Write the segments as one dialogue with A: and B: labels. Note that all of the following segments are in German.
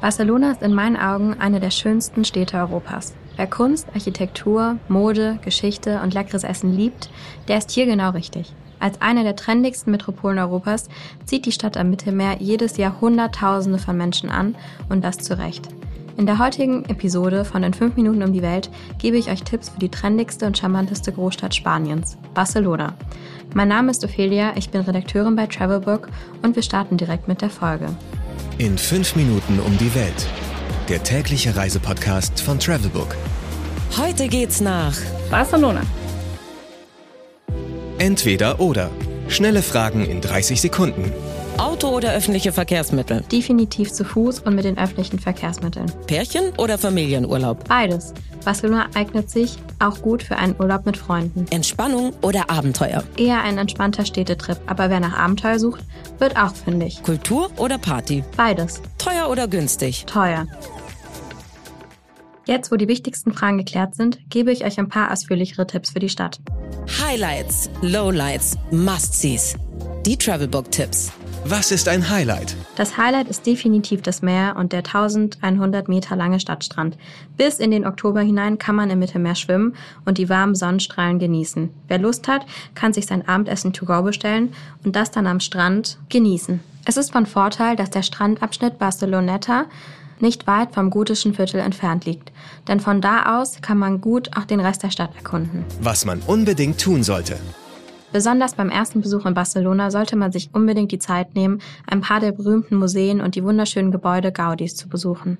A: Barcelona ist in meinen Augen eine der schönsten Städte Europas. Wer Kunst, Architektur, Mode, Geschichte und leckeres Essen liebt, der ist hier genau richtig. Als eine der trendigsten Metropolen Europas zieht die Stadt am Mittelmeer jedes Jahr Hunderttausende von Menschen an und das zu Recht. In der heutigen Episode von den 5 Minuten um die Welt gebe ich euch Tipps für die trendigste und charmanteste Großstadt Spaniens, Barcelona. Mein Name ist Ophelia, ich bin Redakteurin bei Travelbook und wir starten direkt mit der Folge.
B: In 5 Minuten um die Welt. Der tägliche Reisepodcast von Travelbook.
C: Heute geht's nach
A: Barcelona.
B: Entweder oder. Schnelle Fragen in 30 Sekunden.
C: Auto oder öffentliche Verkehrsmittel?
A: Definitiv zu Fuß und mit den öffentlichen Verkehrsmitteln.
C: Pärchen oder Familienurlaub?
A: Beides. Barcelona eignet sich auch gut für einen Urlaub mit Freunden.
C: Entspannung oder Abenteuer?
A: Eher ein entspannter Städtetrip, aber wer nach Abenteuer sucht, wird auch fündig.
C: Kultur oder Party?
A: Beides.
C: Teuer oder günstig?
A: Teuer. Jetzt, wo die wichtigsten Fragen geklärt sind, gebe ich euch ein paar ausführlichere Tipps für die Stadt.
C: Highlights, Lowlights, Must-Sees. Die Travelbook-Tipps.
B: Was ist ein Highlight?
A: Das Highlight ist definitiv das Meer und der 1100 Meter lange Stadtstrand. Bis in den Oktober hinein kann man im Mittelmeer schwimmen und die warmen Sonnenstrahlen genießen. Wer Lust hat, kann sich sein Abendessen to go bestellen und das dann am Strand genießen. Es ist von Vorteil, dass der Strandabschnitt Barceloneta nicht weit vom gotischen Viertel entfernt liegt, denn von da aus kann man gut auch den Rest der Stadt erkunden.
B: Was man unbedingt tun sollte.
A: Besonders beim ersten Besuch in Barcelona sollte man sich unbedingt die Zeit nehmen, ein paar der berühmten Museen und die wunderschönen Gebäude Gaudis zu besuchen.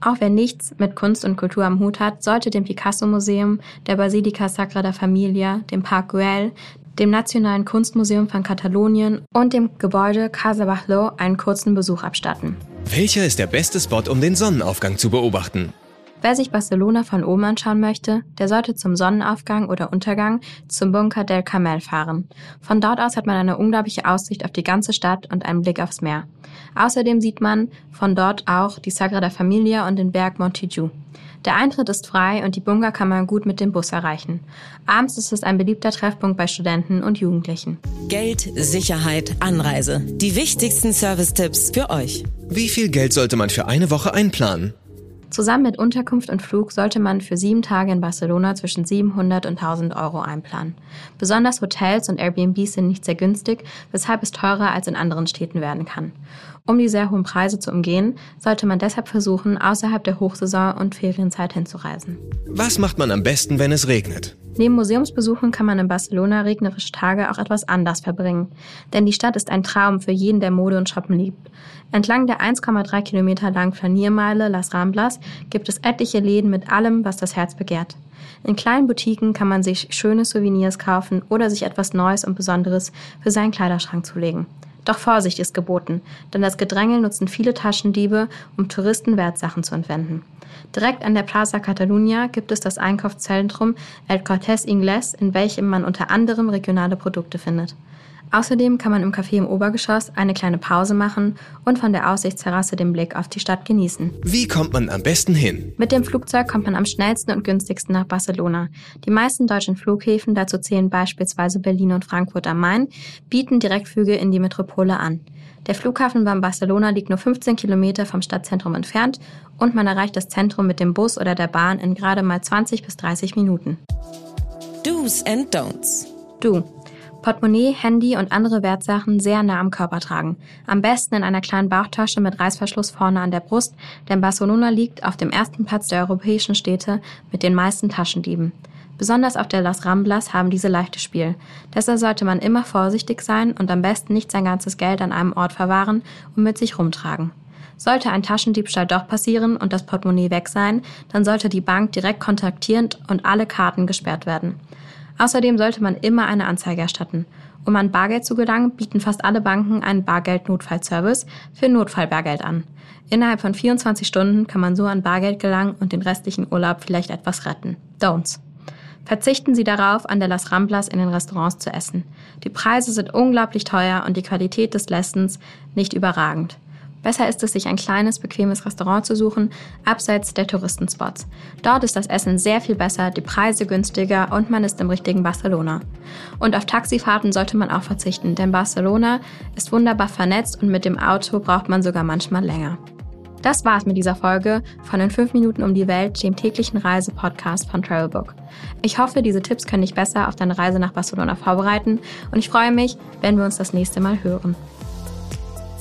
A: Auch wer nichts mit Kunst und Kultur am Hut hat, sollte dem Picasso-Museum, der Basilica Sagrada Familia, dem Park Güell, dem Nationalen Kunstmuseum von Katalonien und dem Gebäude Casa Bajló einen kurzen Besuch abstatten.
B: Welcher ist der beste Spot, um den Sonnenaufgang zu beobachten?
A: Wer sich Barcelona von oben anschauen möchte, der sollte zum Sonnenaufgang oder Untergang zum Bunker del Carmel fahren. Von dort aus hat man eine unglaubliche Aussicht auf die ganze Stadt und einen Blick aufs Meer. Außerdem sieht man von dort auch die Sagrada Familia und den Berg Montiju. Der Eintritt ist frei und die Bunker kann man gut mit dem Bus erreichen. Abends ist es ein beliebter Treffpunkt bei Studenten und Jugendlichen.
C: Geld, Sicherheit, Anreise. Die wichtigsten Service-Tipps für euch.
B: Wie viel Geld sollte man für eine Woche einplanen?
A: Zusammen mit Unterkunft und Flug sollte man für sieben Tage in Barcelona zwischen 700 und 1000 Euro einplanen. Besonders Hotels und Airbnbs sind nicht sehr günstig, weshalb es teurer als in anderen Städten werden kann. Um die sehr hohen Preise zu umgehen, sollte man deshalb versuchen, außerhalb der Hochsaison und Ferienzeit hinzureisen.
B: Was macht man am besten, wenn es regnet?
A: Neben Museumsbesuchen kann man in Barcelona regnerische Tage auch etwas anders verbringen. Denn die Stadt ist ein Traum für jeden, der Mode und Shoppen liebt. Entlang der 1,3 Kilometer langen Flaniermeile Las Ramblas gibt es etliche Läden mit allem, was das Herz begehrt. In kleinen Boutiquen kann man sich schöne Souvenirs kaufen oder sich etwas Neues und Besonderes für seinen Kleiderschrank zulegen. Doch Vorsicht ist geboten, denn das Gedränge nutzen viele Taschendiebe, um Touristen Wertsachen zu entwenden. Direkt an der Plaza Catalunya gibt es das Einkaufszentrum El Cortés Inglés, in welchem man unter anderem regionale Produkte findet. Außerdem kann man im Café im Obergeschoss eine kleine Pause machen und von der Aussichtsterrasse den Blick auf die Stadt genießen.
B: Wie kommt man am besten hin?
A: Mit dem Flugzeug kommt man am schnellsten und günstigsten nach Barcelona. Die meisten deutschen Flughäfen, dazu zählen beispielsweise Berlin und Frankfurt am Main, bieten Direktflüge in die Metropole an. Der Flughafen beim Barcelona liegt nur 15 Kilometer vom Stadtzentrum entfernt und man erreicht das Zentrum mit dem Bus oder der Bahn in gerade mal 20 bis 30 Minuten.
C: Do's and Don'ts.
A: Du. Portemonnaie, Handy und andere Wertsachen sehr nah am Körper tragen. Am besten in einer kleinen Bauchtasche mit Reißverschluss vorne an der Brust, denn Barcelona liegt auf dem ersten Platz der europäischen Städte mit den meisten Taschendieben. Besonders auf der Las Ramblas haben diese leichtes Spiel. Deshalb sollte man immer vorsichtig sein und am besten nicht sein ganzes Geld an einem Ort verwahren und mit sich rumtragen. Sollte ein Taschendiebstahl doch passieren und das Portemonnaie weg sein, dann sollte die Bank direkt kontaktieren und alle Karten gesperrt werden. Außerdem sollte man immer eine Anzeige erstatten. Um an Bargeld zu gelangen, bieten fast alle Banken einen Bargeld-Notfallservice für Notfallbargeld an. Innerhalb von 24 Stunden kann man so an Bargeld gelangen und den restlichen Urlaub vielleicht etwas retten. Don'ts. Verzichten Sie darauf, an der Las Ramblas in den Restaurants zu essen. Die Preise sind unglaublich teuer und die Qualität des Lessens nicht überragend. Besser ist es, sich ein kleines, bequemes Restaurant zu suchen, abseits der Touristenspots. Dort ist das Essen sehr viel besser, die Preise günstiger und man ist im richtigen Barcelona. Und auf Taxifahrten sollte man auch verzichten, denn Barcelona ist wunderbar vernetzt und mit dem Auto braucht man sogar manchmal länger. Das war's mit dieser Folge von in 5 Minuten um die Welt, dem täglichen Reisepodcast von Travelbook. Ich hoffe, diese Tipps können dich besser auf deine Reise nach Barcelona vorbereiten und ich freue mich, wenn wir uns das nächste Mal hören.